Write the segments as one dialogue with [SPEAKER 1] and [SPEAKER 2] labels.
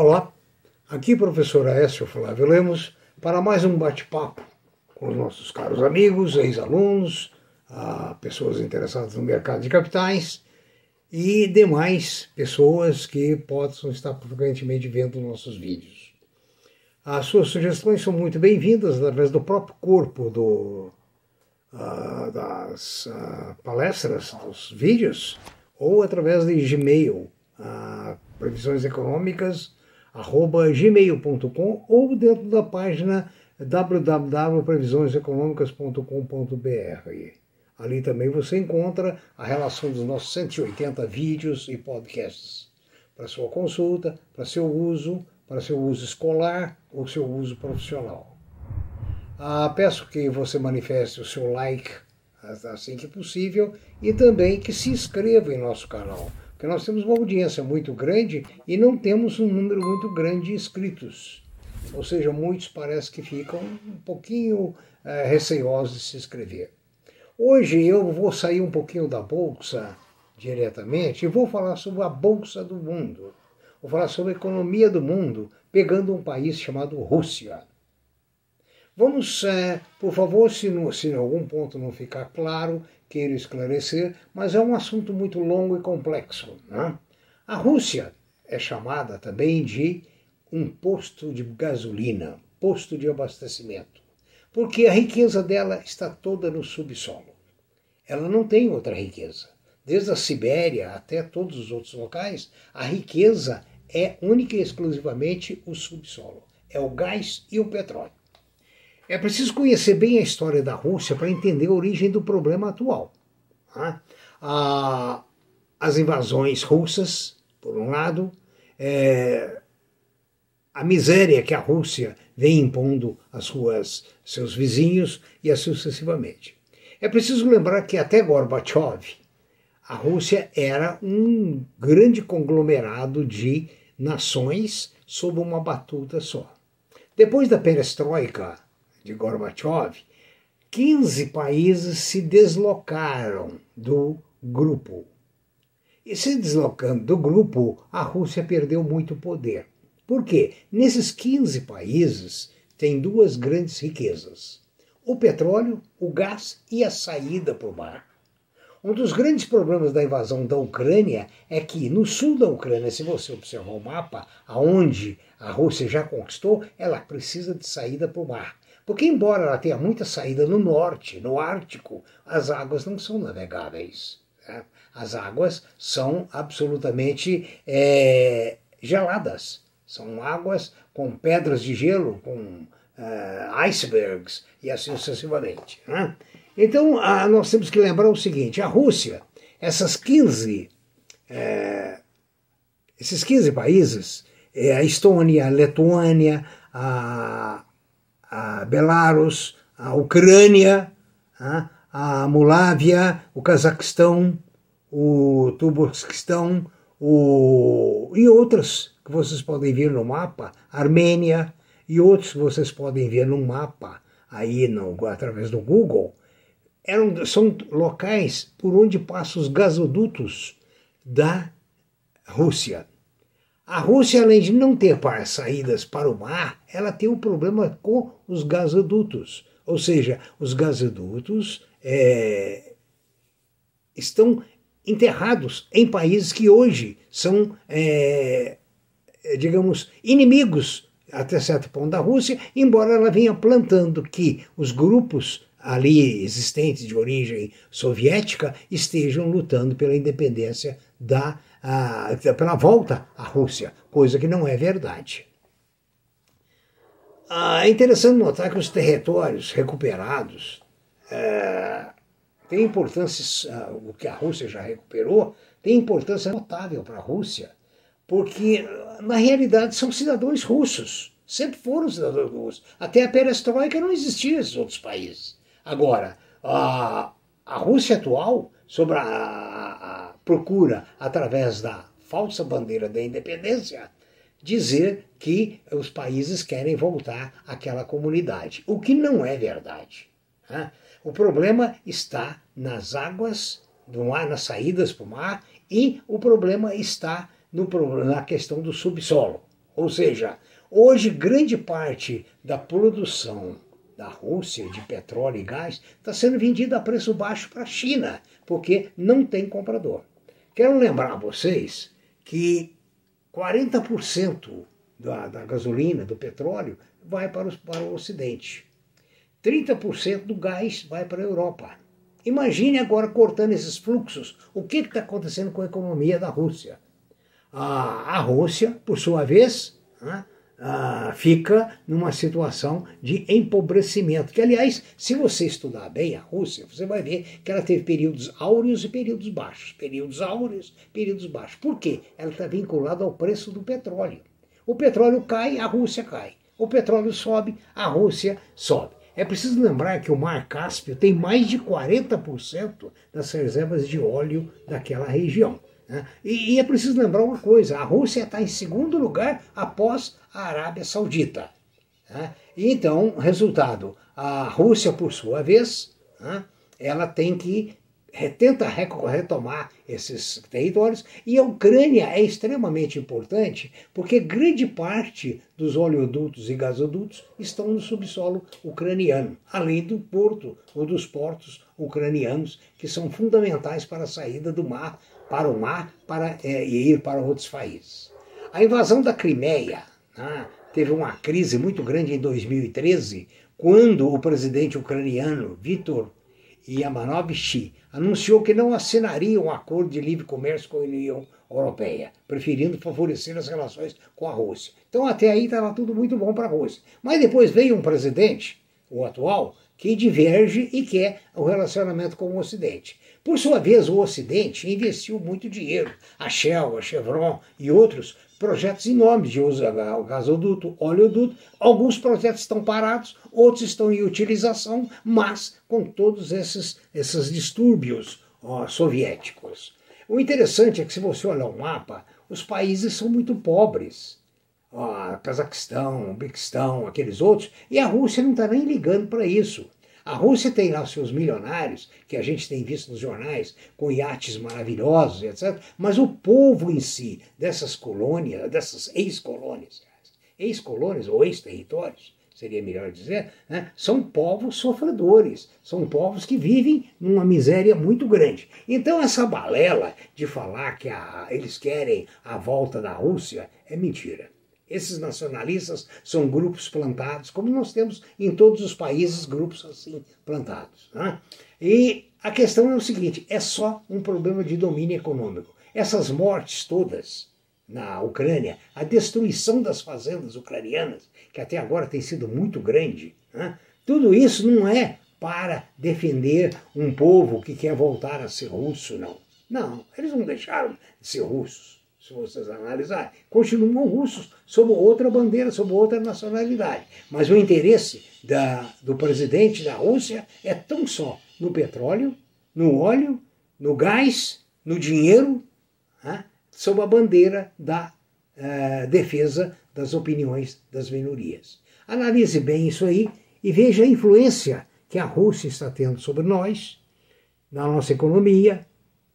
[SPEAKER 1] Olá, aqui professor Aécio Flávio Lemos para mais um bate-papo com os nossos caros amigos, ex-alunos, ah, pessoas interessadas no mercado de capitais e demais pessoas que possam estar frequentemente vendo nossos vídeos. As suas sugestões são muito bem-vindas através do próprio corpo do, uh, das uh, palestras, dos vídeos, ou através de Gmail, uh, previsões econômicas, gmail.com ou dentro da página www.previsioneseconomicas.com.br. Ali também você encontra a relação dos nossos 180 vídeos e podcasts para sua consulta, para seu uso, para seu uso escolar ou seu uso profissional. Ah, peço que você manifeste o seu like assim que possível e também que se inscreva em nosso canal, porque nós temos uma audiência muito grande e não temos um número muito grande de inscritos. Ou seja, muitos parece que ficam um pouquinho é, receosos de se inscrever. Hoje eu vou sair um pouquinho da bolsa diretamente e vou falar sobre a bolsa do mundo. Vou falar sobre a economia do mundo, pegando um país chamado Rússia. Vamos, é, por favor, se, no, se em algum ponto não ficar claro, queira esclarecer, mas é um assunto muito longo e complexo. Né? A Rússia é chamada também de um posto de gasolina, posto de abastecimento porque a riqueza dela está toda no subsolo. Ela não tem outra riqueza. Desde a Sibéria até todos os outros locais, a riqueza é única e exclusivamente o subsolo. É o gás e o petróleo. É preciso conhecer bem a história da Rússia para entender a origem do problema atual. Tá? as invasões russas, por um lado, é, a miséria que a Rússia vem impondo às suas seus vizinhos e assim sucessivamente. É preciso lembrar que até Gorbachev, a Rússia era um grande conglomerado de nações sob uma batuta só. Depois da perestroika de Gorbachev, 15 países se deslocaram do grupo. E se deslocando do grupo, a Rússia perdeu muito poder. Por quê? Nesses 15 países tem duas grandes riquezas: o petróleo, o gás e a saída para o mar. Um dos grandes problemas da invasão da Ucrânia é que no sul da Ucrânia, se você observar o mapa, aonde a Rússia já conquistou, ela precisa de saída para o mar. Porque, embora ela tenha muita saída no norte, no Ártico, as águas não são navegáveis. Né? As águas são absolutamente é, geladas. São águas com pedras de gelo, com uh, icebergs e assim sucessivamente. Né? Então, a, nós temos que lembrar o seguinte: a Rússia, essas 15, é, esses 15 países, é, a Estônia, a Letônia, a, a Belarus, a Ucrânia, a, a Molávia, o Cazaquistão, o Turcomenistão, o, e outras que vocês podem ver no mapa, Armênia e outros que vocês podem ver no mapa aí no, através do Google, eram, são locais por onde passam os gasodutos da Rússia. A Rússia, além de não ter saídas para o mar, ela tem um problema com os gasodutos. Ou seja, os gasodutos é, estão enterrados em países que hoje são é, eh, digamos, inimigos até certo ponto da Rússia, embora ela venha plantando que os grupos ali existentes de origem soviética estejam lutando pela independência da a, pela volta à Rússia, coisa que não é verdade. Ah, é interessante notar que os territórios recuperados é, têm importância, ah, o que a Rússia já recuperou, tem importância notável para a Rússia porque na realidade são cidadãos russos, sempre foram cidadãos russos. Até a perestroika não existia nesses outros países. Agora, a, a Rússia atual, sobre a, procura, através da falsa bandeira da independência, dizer que os países querem voltar àquela comunidade, o que não é verdade. Né? O problema está nas águas do mar, nas saídas para o mar, e o problema está no, na questão do subsolo. Ou seja, hoje grande parte da produção da Rússia de petróleo e gás está sendo vendida a preço baixo para a China, porque não tem comprador. Quero lembrar a vocês que 40% da, da gasolina, do petróleo, vai para, os, para o Ocidente. 30% do gás vai para a Europa. Imagine agora cortando esses fluxos, o que está acontecendo com a economia da Rússia. A, a Rússia, por sua vez, né, ah, fica numa situação de empobrecimento. Que, aliás, se você estudar bem a Rússia, você vai ver que ela teve períodos áureos e períodos baixos. Períodos áureos, períodos baixos. Por quê? Ela está vinculada ao preço do petróleo. O petróleo cai, a Rússia cai. O petróleo sobe, a Rússia sobe. É preciso lembrar que o Mar Cáspio tem mais de 40% das reservas de óleo daquela região. Né? E, e, é preciso lembrar uma coisa: a Rússia está em segundo lugar após a Arábia Saudita. Né? Então, resultado: a Rússia, por sua vez, né, ela tem que tenta retomar esses territórios e a Ucrânia é extremamente importante porque grande parte dos oleodutos e gasodutos estão no subsolo ucraniano, além do porto ou dos portos ucranianos que são fundamentais para a saída do mar para o mar para é, ir para outros países. A invasão da Crimeia né, teve uma crise muito grande em 2013 quando o presidente ucraniano Viktor Yanukovych anunciou que não assinaria um acordo de livre comércio com a União Europeia, preferindo favorecer as relações com a Rússia. Então até aí estava tudo muito bom para a Rússia. Mas depois veio um presidente, o atual, que diverge e quer o relacionamento com o Ocidente. Por sua vez, o Ocidente investiu muito dinheiro, a Shell, a Chevron e outros projetos enormes de uso gasoduto, oleoduto. Alguns projetos estão parados, outros estão em utilização, mas com todos esses, esses distúrbios ó, soviéticos. O interessante é que, se você olhar o mapa, os países são muito pobres. Ó, Cazaquistão, Uzbequistão, aqueles outros, e a Rússia não está nem ligando para isso. A Rússia tem lá seus milionários, que a gente tem visto nos jornais, com iates maravilhosos, etc. Mas o povo em si, dessas colônias, dessas ex-colônias, ex-colônias ou ex-territórios, seria melhor dizer, né, são povos sofredores, são povos que vivem numa miséria muito grande. Então, essa balela de falar que a, eles querem a volta da Rússia é mentira. Esses nacionalistas são grupos plantados, como nós temos em todos os países grupos assim plantados. Né? E a questão é o seguinte: é só um problema de domínio econômico. Essas mortes todas na Ucrânia, a destruição das fazendas ucranianas, que até agora tem sido muito grande, né? tudo isso não é para defender um povo que quer voltar a ser russo, não. Não, eles não deixaram de ser russos se vocês analisarem, continuam russos sob outra bandeira, sob outra nacionalidade. Mas o interesse da, do presidente da Rússia é tão só no petróleo, no óleo, no gás, no dinheiro, né, sob a bandeira da uh, defesa das opiniões das minorias. Analise bem isso aí e veja a influência que a Rússia está tendo sobre nós, na nossa economia,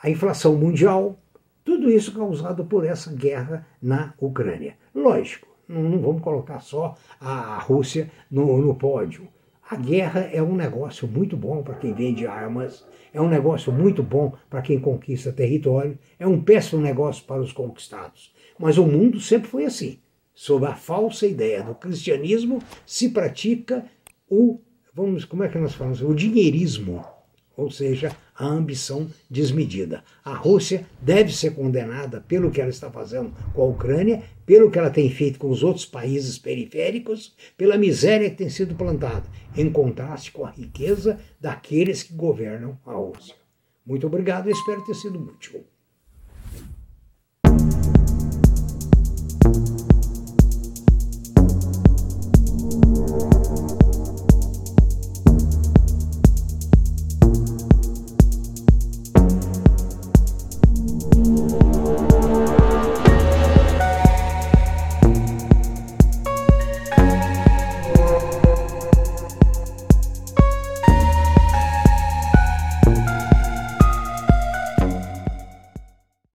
[SPEAKER 1] a inflação mundial, tudo isso causado por essa guerra na Ucrânia. Lógico, não, vamos colocar só a Rússia no, no pódio. A guerra é um negócio muito bom para quem vende armas, é um negócio muito bom para quem conquista território, é um péssimo negócio para os conquistados. Mas o mundo sempre foi assim. Sob a falsa ideia do cristianismo, se pratica o, vamos, como é que nós falamos, o dinheirismo ou seja, a ambição desmedida. A Rússia deve ser condenada pelo que ela está fazendo com a Ucrânia, pelo que ela tem feito com os outros países periféricos, pela miséria que tem sido plantada, em contraste com a riqueza daqueles que governam a Rússia. Muito obrigado, espero ter sido útil.